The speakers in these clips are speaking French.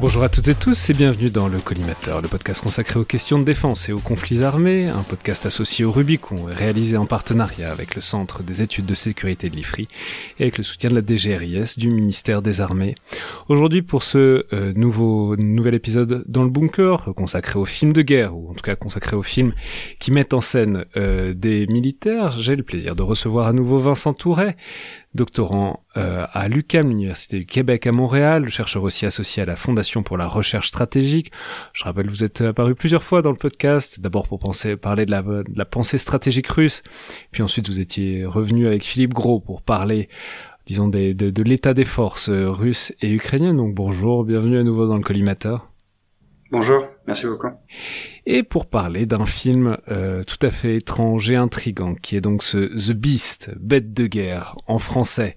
Bonjour à toutes et tous et bienvenue dans le Collimateur, le podcast consacré aux questions de défense et aux conflits armés, un podcast associé au Rubicon et réalisé en partenariat avec le Centre des études de sécurité de l'IFRI et avec le soutien de la DGRIS du ministère des Armées. Aujourd'hui pour ce euh, nouveau nouvel épisode dans le bunker consacré aux films de guerre ou en tout cas consacré aux films qui mettent en scène euh, des militaires, j'ai le plaisir de recevoir à nouveau Vincent Touret, doctorant euh, à l'UQAM, l'Université du Québec à Montréal, chercheur aussi associé à la Fondation pour la recherche stratégique. Je rappelle, vous êtes apparu plusieurs fois dans le podcast, d'abord pour penser, parler de la, de la pensée stratégique russe, puis ensuite vous étiez revenu avec Philippe Gros pour parler disons des, de, de l'état des forces russes et ukrainiennes. Donc bonjour, bienvenue à nouveau dans le collimateur. Bonjour, merci beaucoup. Et pour parler d'un film euh, tout à fait étrange et intrigant, qui est donc ce The Beast, Bête de guerre, en français.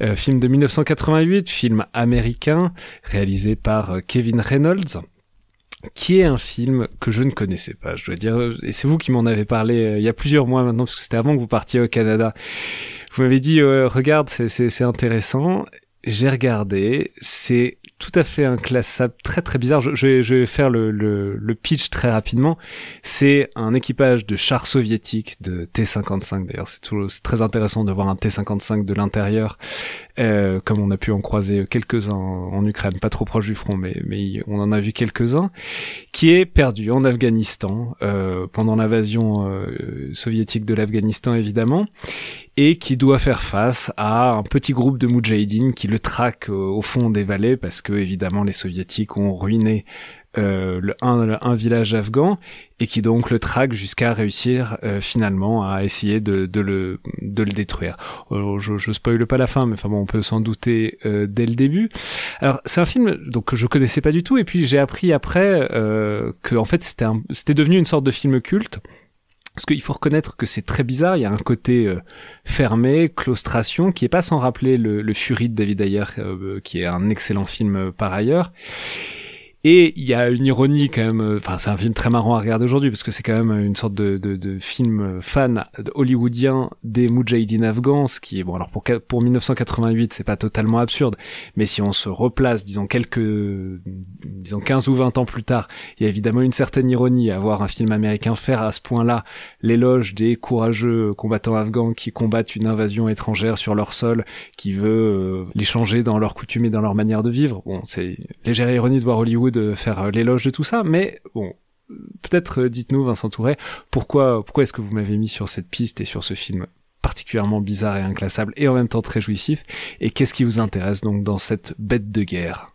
Euh, film de 1988, film américain, réalisé par euh, Kevin Reynolds qui est un film que je ne connaissais pas, je dois dire, et c'est vous qui m'en avez parlé euh, il y a plusieurs mois maintenant, parce que c'était avant que vous partiez au Canada. Vous m'avez dit, euh, regarde, c'est intéressant. J'ai regardé, c'est tout à fait inclassable, très très bizarre. Je, je, vais, je vais, faire le, le, le, pitch très rapidement. C'est un équipage de chars soviétiques de T-55. D'ailleurs, c'est très intéressant de voir un T-55 de l'intérieur, euh, comme on a pu en croiser quelques-uns en Ukraine, pas trop proche du front, mais, mais on en a vu quelques-uns, qui est perdu en Afghanistan euh, pendant l'invasion euh, soviétique de l'Afghanistan, évidemment et qui doit faire face à un petit groupe de Moudjahidines qui le traque au fond des vallées parce que évidemment les soviétiques ont ruiné euh, un, village afghan et qui donc le traque jusqu'à réussir euh, finalement à essayer de, le, de le détruire. Je, je spoile pas la fin, mais enfin bon, on peut s'en douter euh, dès le début. Alors c'est un film donc que je connaissais pas du tout et puis j'ai appris après que en fait c'était c'était devenu une sorte de film culte parce qu'il faut reconnaître que c'est très bizarre, il y a un côté euh, fermé, claustration, qui est pas sans rappeler le, Fury de David Ayer, euh, qui est un excellent film euh, par ailleurs. Et il y a une ironie quand même, euh, enfin c'est un film très marrant à regarder aujourd'hui parce que c'est quand même une sorte de, de, de film fan hollywoodien des Moudjahidines afghans, ce qui est bon alors pour pour 1988 c'est pas totalement absurde, mais si on se replace disons quelques disons 15 ou 20 ans plus tard, il y a évidemment une certaine ironie à voir un film américain faire à ce point-là l'éloge des courageux combattants afghans qui combattent une invasion étrangère sur leur sol, qui veut euh, les changer dans leurs coutumes et dans leur manière de vivre. Bon, c'est légère ironie de voir Hollywood de faire l'éloge de tout ça, mais bon, peut-être dites-nous, Vincent Touret, pourquoi, pourquoi est-ce que vous m'avez mis sur cette piste et sur ce film particulièrement bizarre et inclassable et en même temps très jouissif, et qu'est-ce qui vous intéresse donc dans cette bête de guerre?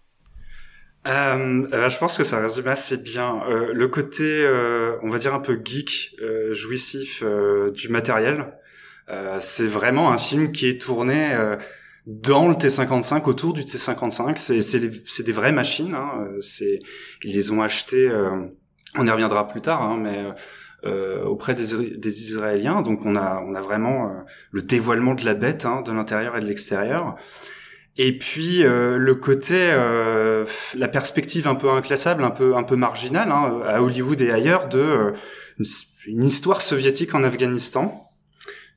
Euh, euh, je pense que ça résume assez bien euh, le côté, euh, on va dire un peu geek, euh, jouissif du matériel. c'est vraiment un film qui est tourné dans le T55, autour du T55. C'est des vraies machines. Hein. C'est ils les ont achetées. on y reviendra plus tard, hein, mais euh, auprès des, des, Israéliens. Donc on a on a vraiment le dévoilement de la bête hein, de l'intérieur et de l'extérieur. Et puis euh, le côté, euh, la perspective un peu inclassable, un peu un peu marginale hein, à Hollywood et ailleurs de euh, une, histoire soviétique en Afghanistan.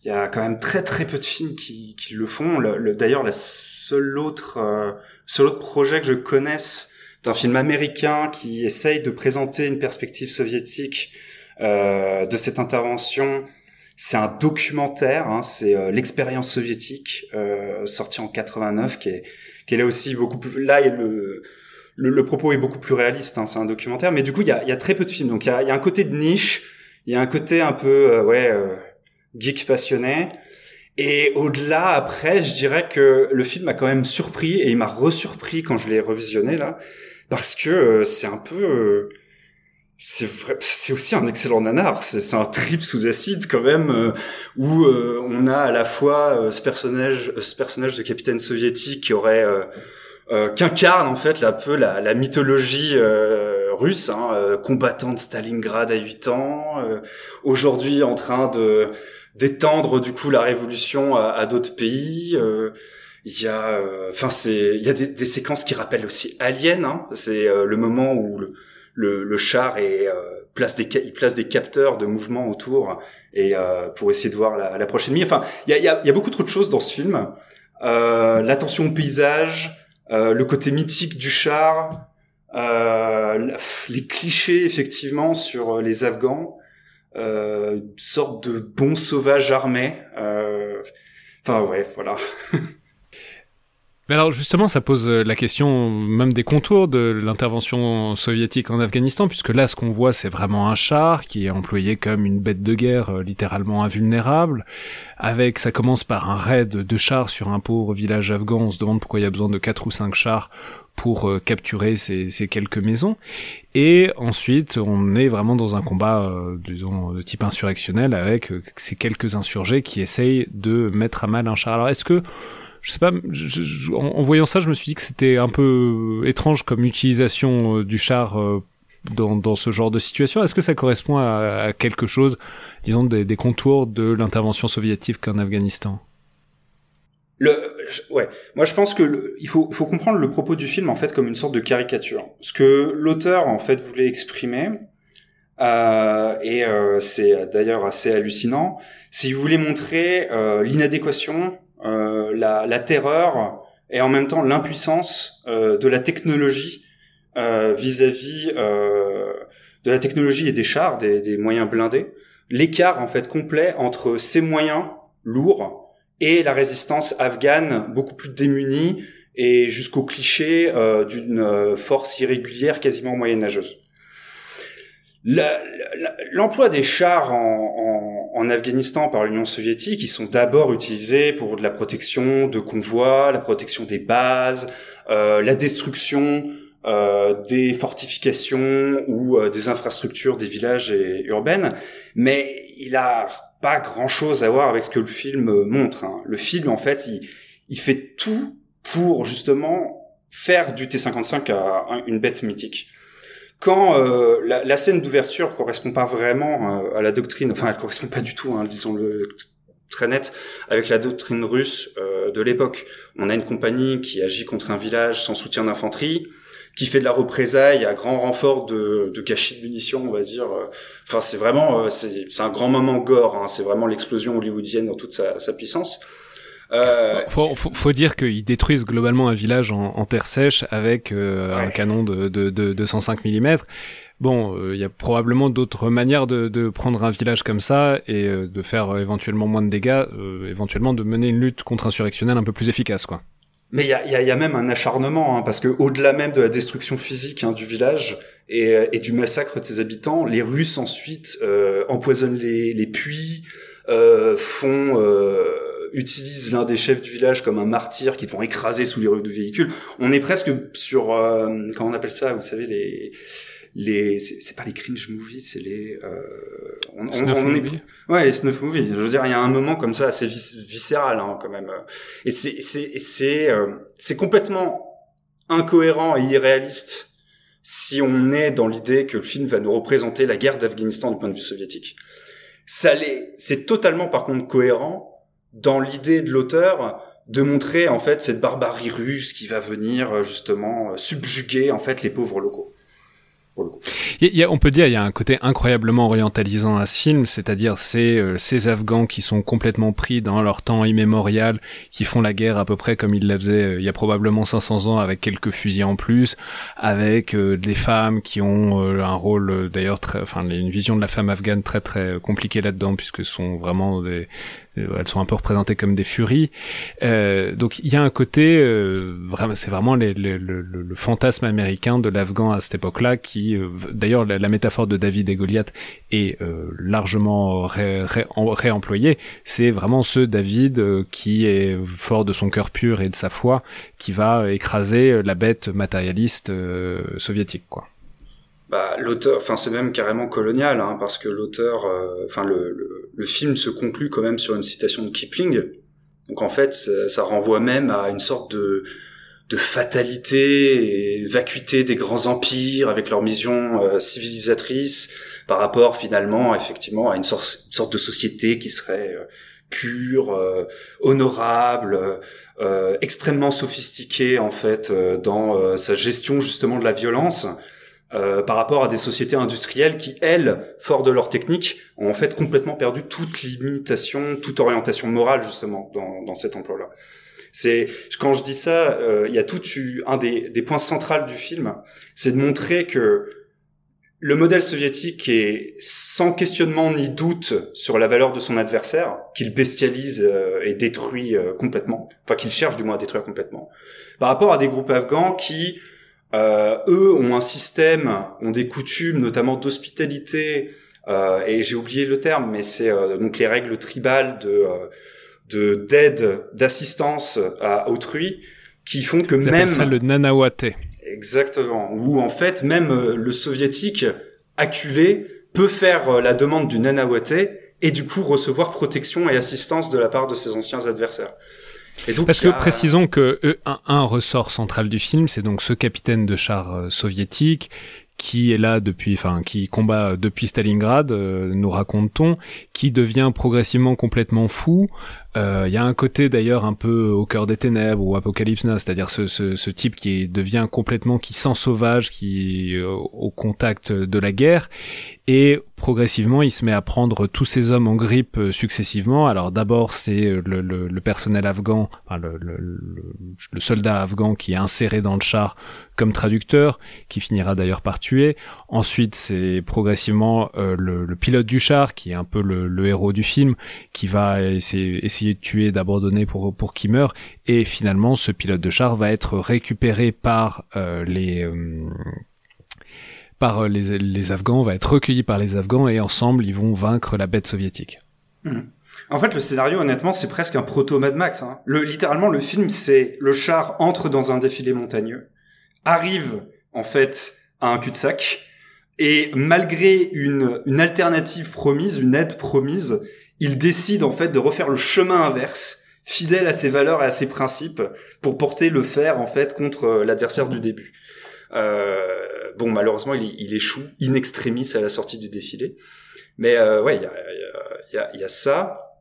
Il y a quand même très très peu de films qui, qui le font. Le, le, D'ailleurs, la seule autre euh, seul autre projet que je connaisse d'un film américain qui essaye de présenter une perspective soviétique euh, de cette intervention. C'est un documentaire, hein, c'est euh, l'expérience soviétique euh, sorti en 89, qui est, qui est là aussi beaucoup plus. Là, le, le, le propos est beaucoup plus réaliste. Hein, c'est un documentaire, mais du coup, il y a, y a, très peu de films. Donc, il y a, y a, un côté de niche, il y a un côté un peu, euh, ouais, euh, geek passionné. Et au-delà, après, je dirais que le film m'a quand même surpris et il m'a resurpris quand je l'ai revisionné là, parce que euh, c'est un peu, euh, c'est vrai, c'est aussi un excellent nanar. C'est un trip sous acide quand même, euh, où on a à la fois ce personnage, ce personnage de capitaine soviétique qui aurait qu'incarne en fait un peu la, la mythologie russe, hein, combattant de Stalingrad à 8 ans, aujourd'hui en train de d'étendre du coup la révolution à, d'autres pays. Euh, il y a, euh, enfin c'est, il y a des, séquences qui rappellent aussi Alien. Hein. C'est euh, le moment où le, le, char est, place des, il place des capteurs de mouvement autour et pour essayer de voir la, la prochaine nuit. Enfin, il y a, y, a, beaucoup trop de choses dans ce film. L'attention au paysage, le côté mythique du char, les clichés effectivement sur les Afghans euh, une sorte de bon sauvage armé. Euh, enfin ouais, voilà. Mais alors justement, ça pose euh, la question même des contours de l'intervention soviétique en Afghanistan, puisque là, ce qu'on voit, c'est vraiment un char qui est employé comme une bête de guerre littéralement invulnérable. Avec, ça commence par un raid de chars sur un pauvre village afghan. On se demande pourquoi il y a besoin de quatre ou cinq chars pour euh, capturer ces, quelques maisons. Et ensuite, on est vraiment dans un combat, euh, disons, de type insurrectionnel avec euh, ces quelques insurgés qui essayent de mettre à mal un char. Alors, est-ce que, je sais pas, en, voyant ça, je me suis dit que c'était un peu étrange comme utilisation du char dans, dans, ce genre de situation. Est-ce que ça correspond à, quelque chose, disons, des, contours de l'intervention soviétique en Afghanistan? Le, ouais, moi je pense que il faut, comprendre le propos du film en fait comme une sorte de caricature. Ce que l'auteur en fait voulait exprimer, euh, et euh, c'est d'ailleurs assez hallucinant, c'est qu'il voulait montrer euh, l'inadéquation, euh, la, la, terreur et en même temps l'impuissance euh, de la technologie euh, vis-à-vis de la technologie et des chars, des, des moyens blindés. L'écart en fait complet entre ces moyens lourds et la résistance afghane beaucoup plus démunie et jusqu'au cliché euh, d'une euh, force irrégulière quasiment moyenâgeuse. L'emploi des chars en, en, en Afghanistan par l'Union soviétique, ils sont d'abord utilisés pour de la protection de convois, la protection des bases, euh, la destruction euh, des fortifications ou euh, des infrastructures des villages et urbaines, mais il a pas grand chose à voir avec ce que le film montre. Hein. Le film, en fait, il, il fait tout pour justement faire du T-55 à une bête mythique. Quand euh, la, la, scène d'ouverture correspond pas vraiment euh, à la doctrine, enfin elle correspond pas du tout, hein, disons-le très net, avec la doctrine russe euh, de l'époque. On a une compagnie qui agit contre un village sans soutien d'infanterie, qui fait de la représaille à grand renfort de, de gâchis de munitions, on va dire. Enfin, c'est vraiment, euh, c'est un grand moment gore. Hein. C'est vraiment l'explosion hollywoodienne dans toute sa, sa puissance. Euh... Faut, faut, faut, dire qu'ils détruisent globalement un village en, en terre sèche avec euh, ouais. un canon de, de, de 205 mm. Bon, il euh, y a probablement d'autres manières de, de, prendre un village comme ça et euh, de faire éventuellement moins de dégâts, éventuellement de mener une lutte contre-insurrectionnelle un peu plus efficace, quoi. Mais il y a, y, y a, même un acharnement, hein, parce que au-delà même de la destruction physique hein, du village et, euh, et, du massacre de ses habitants, les Russes ensuite euh, empoisonnent les, les puits, euh, font euh, utilisent l'un des chefs du village comme un martyr qui vont écraser sous les rues de véhicules. On est presque sur euh, comment on appelle ça, vous savez les les c'est pas les cringe movies c'est les euh, on, snuff on, est ouais les snuff movies. Je veux dire il y a un moment comme ça assez viscéral hein, quand même. Et c'est c'est c'est euh, c'est complètement incohérent et irréaliste si on est dans l'idée que le film va nous représenter la guerre d'Afghanistan du point de vue soviétique. Ça l'est c'est totalement par contre cohérent dans l'idée de l'auteur de montrer en fait cette barbarie russe qui va venir justement subjuguer en fait les pauvres locaux. On peut dire il y a un côté incroyablement orientalisant à ce film, c'est-à-dire c'est euh, ces Afghans qui sont complètement pris dans leur temps immémorial, qui font la guerre à peu près comme ils la faisaient euh, il y a probablement 500 ans avec quelques fusils en plus, avec euh, des femmes qui ont un rôle d'ailleurs très, enfin une vision de la femme afghane très très compliquée là-dedans puisque ce sont vraiment des euh, elles sont un peu représentées comme des furies. Euh, donc il y a un côté, euh, vraiment, c'est vraiment le, le, fantasme américain de l'Afghan à cette époque-là, qui, euh, d'ailleurs, la, métaphore de David et Goliath est largement ré, réemployée. C'est vraiment ce David qui est fort de son cœur pur et de sa foi, qui va écraser la bête matérialiste soviétique, quoi bah, l'auteur, enfin c'est même carrément colonial, hein, parce que l'auteur, euh, enfin le, le, film se conclut quand même sur une citation de Kipling. Donc en fait, ça, renvoie même à une sorte de, de fatalité et vacuité des grands empires avec leur mission euh, civilisatrice par rapport finalement effectivement à une sorte, une sorte de société qui serait euh, pure, honorable, extrêmement sophistiquée en fait dans sa gestion justement de la violence euh, par rapport à des sociétés industrielles qui, elles, fort de leur technique, ont en fait complètement perdu toute limitation, toute orientation morale justement dans, dans cet emploi-là. C'est quand je dis ça, euh, il y a tout un des, des points centraux du film, c'est de montrer que le modèle soviétique est sans questionnement ni doute sur la valeur de son adversaire, qu'il bestialise euh, et détruit complètement, enfin qu'il cherche du moins à détruire complètement, par rapport à des groupes afghans qui euh, eux ont un système, ont des coutumes, notamment d'hospitalité, euh, et j'ai oublié le terme, mais c'est euh, donc les règles tribales de de d'aide, d'assistance à autrui, qui font que même ça le nanawate. Exactement. Où en fait même le soviétique acculé peut faire la demande du nanawate et du coup recevoir protection et assistance de la part de ses anciens adversaires. Parce que précisons que un, ressort central du film, c'est donc ce capitaine de char euh, soviétique qui est là depuis, enfin, qui combat depuis Stalingrad, euh, nous raconte-t-on, qui devient progressivement complètement fou, euh, il y a un côté d'ailleurs un peu au cœur des ténèbres ou Apocalypse Now, c'est-à-dire ce, ce, ce, type qui devient complètement, qui sent sauvage, qui est au contact de la guerre, et progressivement il se met à prendre tous ces hommes en grippe euh, successivement. Alors d'abord c'est le, le, le, personnel afghan, enfin le, le, soldat afghan qui est inséré dans le char comme traducteur, qui finira d'ailleurs par tuer. Ensuite c'est progressivement euh, le, pilote du char qui est un peu le, héros du film, qui va essayer, essayer de tuer, d'abandonner pour pour qu'il meure. Et finalement, ce pilote de char va être récupéré par euh, les euh, par euh, les, les Afghans, va être recueilli par les Afghans et ensemble ils vont vaincre la bête soviétique. Hmm. En fait, le scénario, honnêtement, c'est presque un proto Mad Max. Hein. Le, littéralement, le film, c'est le char entre dans un défilé montagneux, arrive en fait à un cul-de-sac, et malgré une, une alternative promise, une aide promise, il décide en fait de refaire le chemin inverse, fidèle à ses valeurs et à ses principes, pour porter le fer en fait contre euh, l'adversaire du début. Euh, bon, malheureusement, il, échoue in extremis à la sortie du défilé. Mais euh, ouais, il y a, y, a, y a, ça.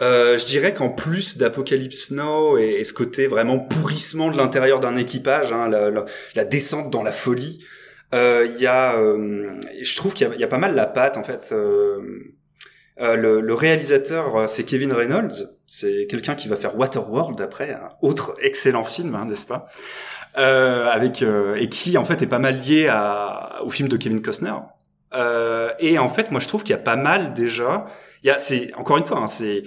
Euh, je dirais qu'en plus d'Apocalypse Now et, ce côté vraiment pourrissement de l'intérieur d'un équipage, hein, la, la, descente dans la folie, euh, il y a, je trouve qu'il y, y, a pas mal la patte en fait. Euh, le, le, réalisateur, euh, c'est Kevin Reynolds. C'est quelqu'un qui va faire Waterworld après, un autre excellent film, hein, n'est-ce pas? Euh, Avec euh, et qui en fait est pas mal lié à, au film de Kevin Costner. et en fait, moi, je trouve qu'il y a pas mal déjà. Il y a, c'est encore une fois, hein, c'est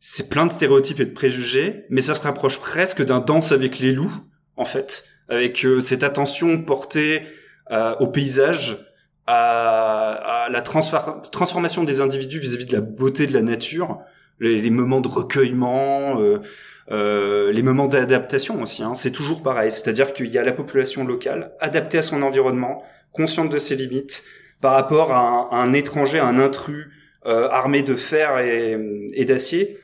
c'est plein de stéréotypes et de préjugés, mais ça se rapproche presque d'un Danse avec les loups, en fait, avec cette attention portée au paysage à, la transformation des individus vis-à-vis de la beauté de la nature, les, moments de recueillement, euh, euh, les moments d'adaptation aussi. Hein, c'est toujours pareil, c'est-à-dire qu'il y a la population locale adaptée à son environnement, consciente de ses limites, par rapport à un, étranger, à un intrus euh, armé de fer et, et d'acier,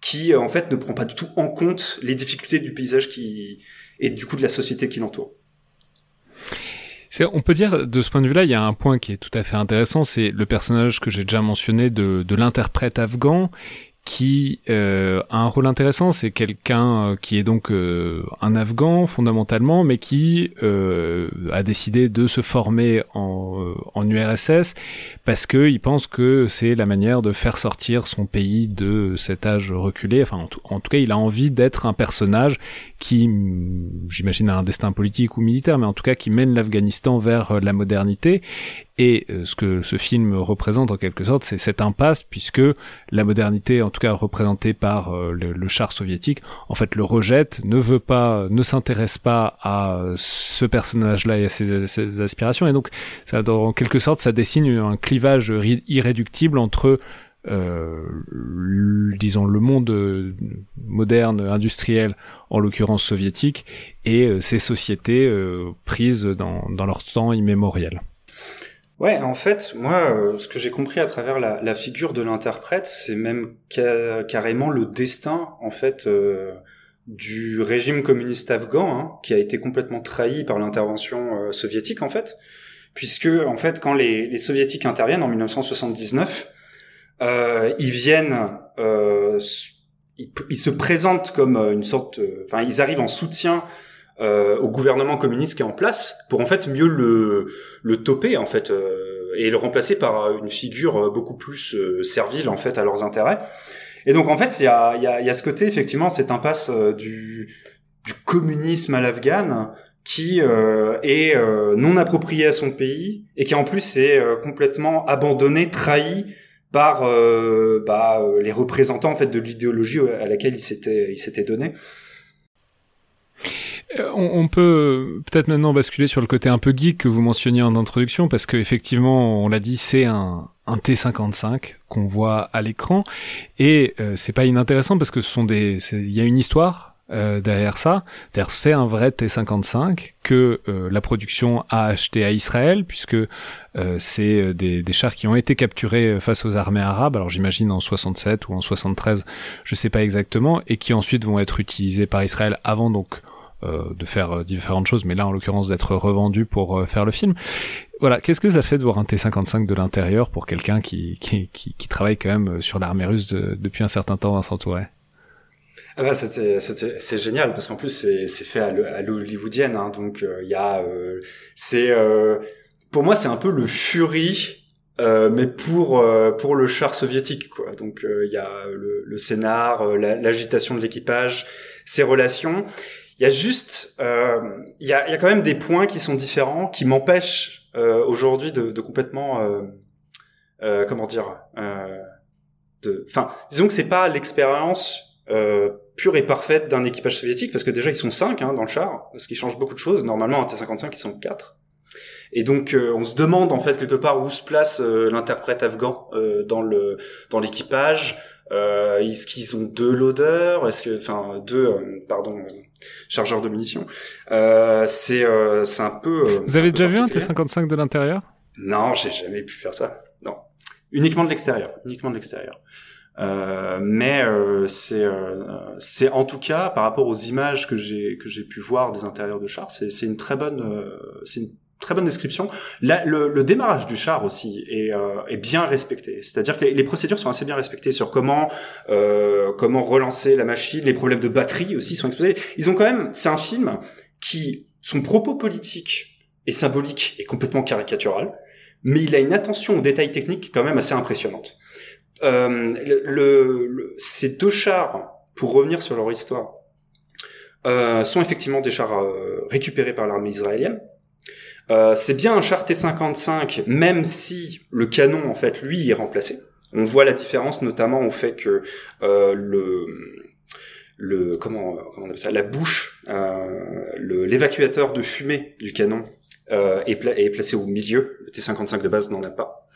qui en fait ne prend pas du tout en compte les difficultés du paysage qui et du coup de la société qui l'entoure. On peut dire, de ce point de vue-là, il y a un point qui est tout à fait intéressant, c'est le personnage que j'ai déjà mentionné de, de l'interprète afghan, qui euh, a un rôle intéressant. C'est quelqu'un euh, qui est donc euh, un Afghan fondamentalement, mais qui a décidé de se former en, en URSS parce que il pense que c'est la manière de faire sortir son pays de cet âge reculé. Enfin, en tout, en tout cas, il a envie d'être un personnage qui, j'imagine, a un destin politique ou militaire, mais en tout cas qui mène l'Afghanistan vers la modernité. Et ce que ce film représente en quelque sorte, c'est cette impasse, puisque la modernité, en tout cas représentée par euh, le, char soviétique, en fait le rejette, ne veut pas, ne s'intéresse pas à ce personnage-là et à ses, aspirations, et donc ça, en quelque sorte, ça dessine un clivage irréductible entre euh, disons le monde euh, moderne industriel en l'occurrence soviétique et euh, ces sociétés prises dans, dans leur temps immémorial. Ouais, en fait, moi, euh, ce que j'ai compris à travers la, figure de l'interprète, c'est même carrément le destin, en fait, euh, du régime communiste afghan, hein, qui a été complètement trahi par l'intervention euh, soviétique, en fait, puisque, en fait, quand les, les soviétiques interviennent en 1979, ils viennent, ils, ils, se présentent comme une sorte, enfin, ils arrivent en soutien euh, au gouvernement communiste qui est en place pour en fait mieux le le toper en fait euh, et le remplacer par une figure euh, beaucoup plus servile en fait à leurs intérêts. Et donc en fait il y a y a, y a ce côté effectivement cette impasse du du communisme à l'Afghan qui est non approprié à son pays et qui en plus est complètement abandonné, trahi par bah, les représentants en fait de l'idéologie à laquelle il s'était il s'était donné. Euh, on, peut peut-être maintenant basculer sur le côté un peu geek que vous mentionniez en introduction, parce qu'effectivement, on l'a dit, c'est un, T55 qu'on voit à l'écran, et euh, c'est pas inintéressant parce que ce sont des, il y a une histoire euh, derrière ça. C'est un vrai T55 que la production a acheté à Israël, puisque c'est des, des, chars qui ont été capturés face aux armées arabes. Alors j'imagine en 67 ou en 73, je sais pas exactement, et qui ensuite vont être utilisés par Israël avant donc euh, de faire euh, différentes choses, mais là en l'occurrence d'être revendu pour euh, faire le film. Voilà, qu'est-ce que ça fait de voir un T-55 de l'intérieur pour quelqu'un qui, qui, travaille quand même sur l'armée russe depuis un certain temps, Vincent Touret ah bah c'était c'est génial parce qu'en plus c'est fait à l'hollywoodienne hein, donc il y a c'est pour moi c'est un peu le Fury mais pour pour le char soviétique donc il y a le scénar l'agitation de l'équipage ses relations il y a juste, euh, il y, a, y, a, quand même des points qui sont différents, qui m'empêchent euh, aujourd'hui de, de, complètement, euh, euh comment dire, euh, de, enfin, disons que c'est pas l'expérience euh, pure et parfaite d'un équipage soviétique, parce que déjà ils sont cinq hein, dans le char, ce qui change beaucoup de choses. Normalement, un T-55 ils sont quatre. Et donc on se demande en fait quelque part où se place l'interprète afghan dans le dans l'équipage. est-ce qu'ils ont deux loaders Est-ce que, enfin, deux, pardon, chargeur de munitions. Euh, c'est euh, c'est un peu. Euh, Vous avez déjà vu un T55 de l'intérieur? Non, j'ai jamais pu faire ça. Non, uniquement de l'extérieur, uniquement de l'extérieur. Euh, mais euh, c'est euh, c'est en tout cas par rapport aux images que j'ai que j'ai pu voir des intérieurs de chars, c'est c'est une très bonne c'est une très bonne description. le, le, démarrage du char aussi est, euh, est bien respecté. C'est-à-dire que les, procédures sont assez bien respectées sur comment euh, comment relancer la machine. Les problèmes de batterie aussi sont exposés. Ils ont quand même. C'est un film qui son propos politique et symbolique est complètement caricatural, mais il a une attention aux détails techniques quand même assez impressionnante. Euh, le, ces deux chars, pour revenir sur leur histoire, euh, sont effectivement des chars euh, récupérés par l'armée israélienne euh, c'est bien un char T55, même si le canon, en fait, lui, est remplacé. On voit la différence notamment au fait que euh, le le comment comment on appelle ça la bouche euh, l'évacuateur de fumée du canon euh, est, est, placé au milieu. Le T55 de base n'en a pas.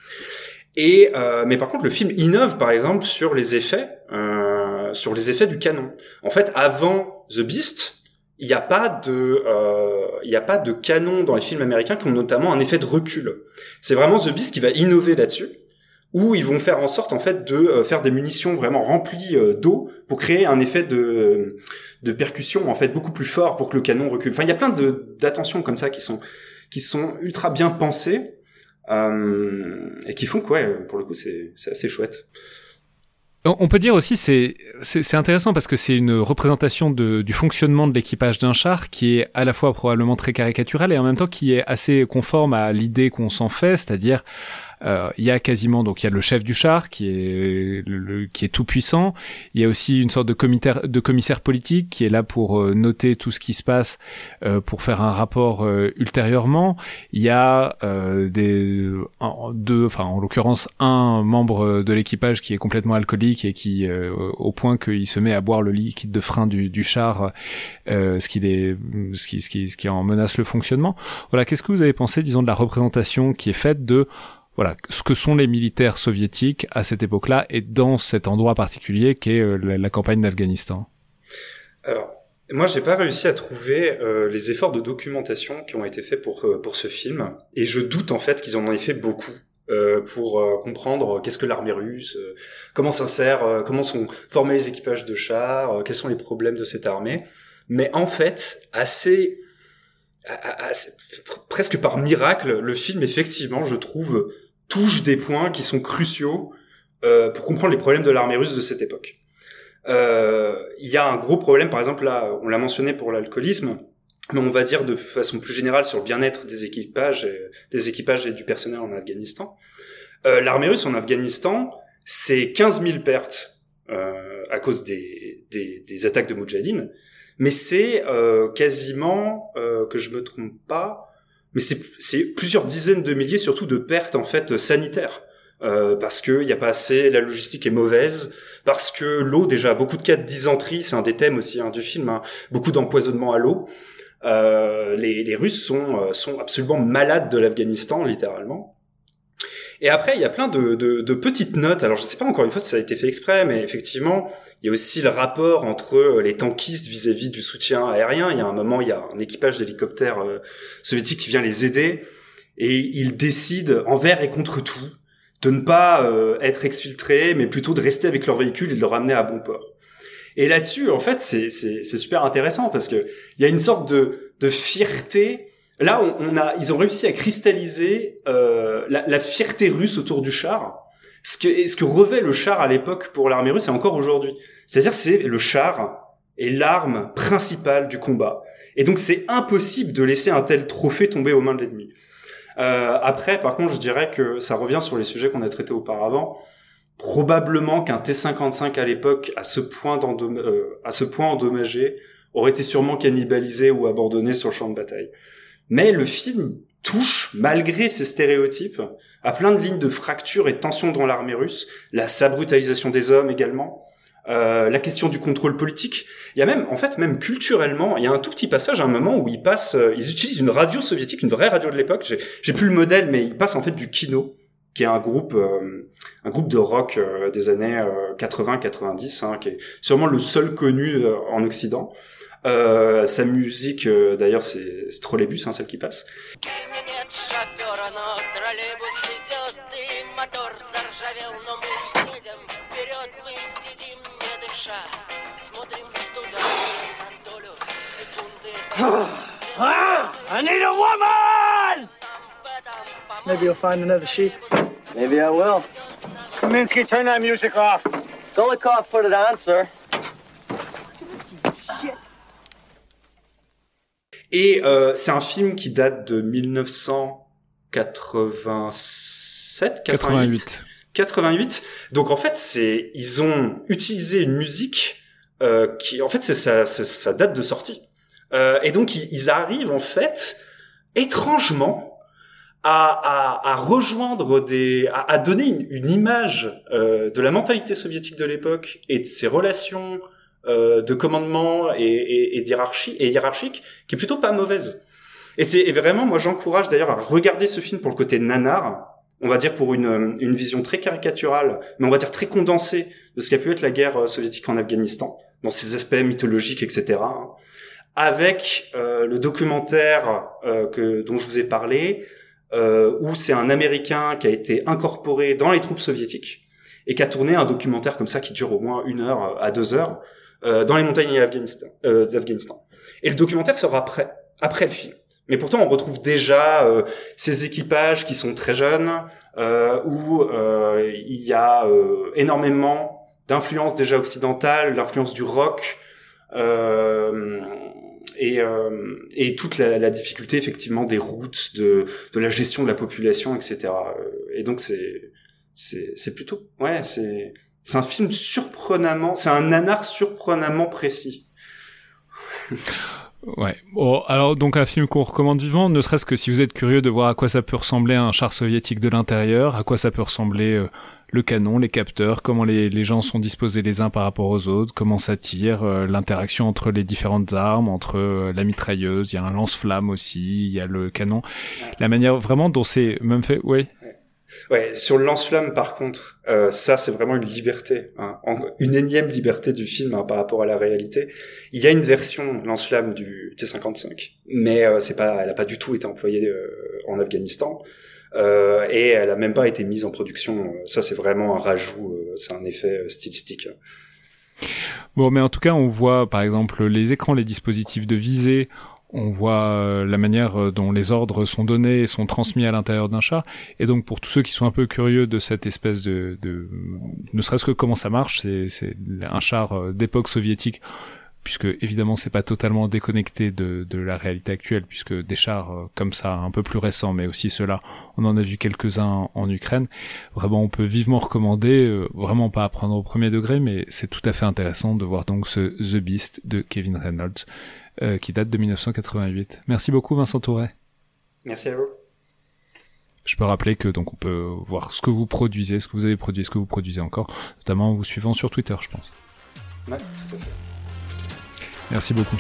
Et euh, mais par contre le film innove par exemple sur les effets euh, sur les effets du canon. En fait avant The Beast il n'y a pas de euh, il y a pas de canon dans les films américains qui ont notamment un effet de recul. C'est vraiment The Beast qui va innover là-dessus où ils vont faire en sorte en fait de euh, faire des munitions vraiment remplies euh, d'eau pour créer un effet de de percussion en fait beaucoup plus fort pour que le canon recule. Enfin, il y a plein de d'attentions comme ça qui sont qui sont ultra bien pensées euh, et qui font que ouais, pour le coup c'est c'est assez chouette. On peut dire aussi c'est c'est intéressant parce que c'est une représentation de, du fonctionnement de l'équipage d'un char qui est à la fois probablement très caricatural et en même temps qui est assez conforme à l'idée qu'on s'en fait, c'est-à-dire euh, il y a quasiment donc il y a le chef du char qui est qui est tout puissant. Il y a aussi une sorte de commissaire de commissaire politique qui est là pour euh, noter tout ce qui se passe, euh, pour faire un rapport ultérieurement. Il y a des deux, enfin en l'occurrence un membre de l'équipage qui est complètement alcoolique et qui au point qu'il se met à boire le liquide de frein du, du char, ce qui est ce qui, ce qui ce qui en menace le fonctionnement. Voilà, qu'est-ce que vous avez pensé, disons, de la représentation qui est faite de voilà ce que sont les militaires soviétiques à cette époque-là et dans cet endroit particulier qu'est est euh, la, campagne d'Afghanistan. Alors, moi, j'ai pas réussi à trouver euh, les efforts de documentation qui ont été faits pour euh, pour ce film, et je doute en fait qu'ils en aient fait beaucoup pour comprendre qu'est-ce que l'armée russe, comment sert, comment sont formés les équipages de chars, quels sont les problèmes de cette armée. Mais en fait, assez presque par miracle, le film, effectivement, je trouve, touche des points qui sont cruciaux euh, pour comprendre les problèmes de l'armée russe de cette époque. Euh, il y a un gros problème, par exemple, là, on l'a mentionné pour l'alcoolisme, mais on va dire de façon plus générale sur le bien-être des équipages, et, des équipages et du personnel en Afghanistan. Euh, l'armée russe en Afghanistan, c'est 15 000 pertes euh, à cause des, des, des attaques de Moudjahidine, mais c'est euh, quasiment, que je me trompe pas, mais c'est plusieurs dizaines de milliers surtout de pertes en fait sanitaires. Euh, parce qu'il n'y a pas assez, la logistique est mauvaise, parce que l'eau, déjà, beaucoup de cas de dysenterie, c'est un des thèmes aussi hein, du film, hein, beaucoup d'empoisonnement à l'eau. Euh, les, les, Russes sont, euh, sont absolument malades de l'Afghanistan, littéralement. Et après, il y a plein de, de, de, petites notes. Alors, je ne sais pas encore une fois si ça a été fait exprès, mais effectivement, il y a aussi le rapport entre euh, les tankistes vis-à-vis du soutien aérien. Il y a un moment, il y a un équipage d'hélicoptères euh, soviétiques qui vient les aider, et ils décident envers et contre tout de ne pas euh, être exfiltrés, mais plutôt de rester avec leur véhicule et de le ramener à bon port. Et là-dessus, en fait, c'est super intéressant parce que il y a une sorte de, de fierté Là, on, a, ils ont réussi à cristalliser euh, la, la, fierté russe autour du char. Ce que, ce que revêt le char à l'époque pour l'armée russe et encore aujourd'hui. C'est-à-dire, c'est le char est l'arme principale du combat. Et donc, c'est impossible de laisser un tel trophée tomber aux mains de l'ennemi. Euh, après, par contre, je dirais que ça revient sur les sujets qu'on a traités auparavant. Probablement qu'un T-55 à l'époque, à ce point euh, à ce point endommagé, aurait été sûrement cannibalisé ou abandonné sur le champ de bataille. Mais le film touche, malgré ces stéréotypes, à plein de lignes de fracture et de tension dans l'armée russe, la sabrutalisation des hommes également, euh, la question du contrôle politique. Il y a même, en fait, même culturellement, il y a un tout petit passage à un moment où ils passent, euh, ils utilisent une radio soviétique, une vraie radio de l'époque. J'ai, plus le modèle, mais ils passent en fait du Kino, qui est un groupe, euh, un groupe de rock des années 80-90, hein, qui est sûrement le seul connu en Occident. Euh, sa musique, euh, d'ailleurs, c'est Trolleybus, hein, celle qui passe. I need a woman! Maybe you'll find another sheep. Maybe I will. Kaminsky, turn that music off. Dolokhov put it on, sir. Et euh, c'est un film qui date de 1987, 88. 88. Donc en fait, c'est ils ont utilisé une musique euh, qui, en fait, c'est sa, sa, date de sortie. Euh, et donc ils, arrivent en fait étrangement à, à, à rejoindre des, à, à donner une, une image euh, de la mentalité soviétique de l'époque et de ses relations euh, de commandement et, et, et d'hierarchie et hiérarchique qui est plutôt pas mauvaise. Et c'est vraiment, moi j'encourage d'ailleurs à regarder ce film pour le côté nanar, on va dire pour une, une vision très caricaturale, mais on va dire très condensée de ce qu'a pu être la guerre euh, soviétique en Afghanistan, dans ses aspects mythologiques, etc. Avec euh, le documentaire euh, que, dont je vous ai parlé, euh, où c'est un Américain qui a été incorporé dans les troupes soviétiques et qui a tourné un documentaire comme ça qui dure au moins une heure à deux heures euh, dans les montagnes euh, d'Afghanistan. et le documentaire sera après, après le film. Mais pourtant, on retrouve déjà euh, ces équipages qui sont très jeunes, où il y a énormément d'influence déjà occidentale, l'influence du rock. Euh, et, euh, et toute la, la, difficulté effectivement des routes, de, de la gestion de la population, etc. Et donc c'est c'est plutôt ouais c'est c'est un film surprenamment c'est un nanar surprenamment précis. Ouais. Bon, alors donc un film qu'on recommande vivement, ne serait-ce que si vous êtes curieux de voir à quoi ça peut ressembler un char soviétique de l'intérieur, à quoi ça peut ressembler euh, le canon, les capteurs, comment les, les, gens sont disposés les uns par rapport aux autres, comment ça tire, euh, l'interaction entre les différentes armes, entre euh, la mitrailleuse, il y a un lance-flamme aussi, il y a le canon, la manière vraiment dont c'est même fait, ouais. Ouais, sur le lance-flamme, par contre, euh, ça c'est vraiment une liberté, hein, une énième liberté du film hein, par rapport à la réalité. Il y a une version lance-flamme du T-55, mais euh, c'est pas, elle a pas du tout été employée euh, en Afghanistan et elle a même pas été mise en production. Ça c'est vraiment un rajout, c'est un effet stylistique. Bon, mais en tout cas, on voit par exemple les écrans, les dispositifs de visée, on voit euh, la manière euh, dont les ordres sont donnés et sont transmis à l'intérieur d'un char. Et donc pour tous ceux qui sont un peu curieux de cette espèce de, ne serait-ce que comment ça marche, c'est un char euh, d'époque soviétique, puisque évidemment c'est pas totalement déconnecté de, de, la réalité actuelle, puisque des chars comme ça, un peu plus récents, mais aussi ceux-là, on en a vu quelques-uns en Ukraine. Vraiment, on peut vivement recommander, vraiment pas à prendre au premier degré, mais c'est tout à fait intéressant de voir donc ce The Beast de Kevin Reynolds euh, qui date de 1988. Merci beaucoup Vincent Touret. Merci à vous. Je peux rappeler que donc on peut voir ce que vous produisez, ce que vous avez produit, ce que vous produisez encore, notamment en vous suivant sur Twitter, je pense. Ouais, tout à fait. Merci beaucoup.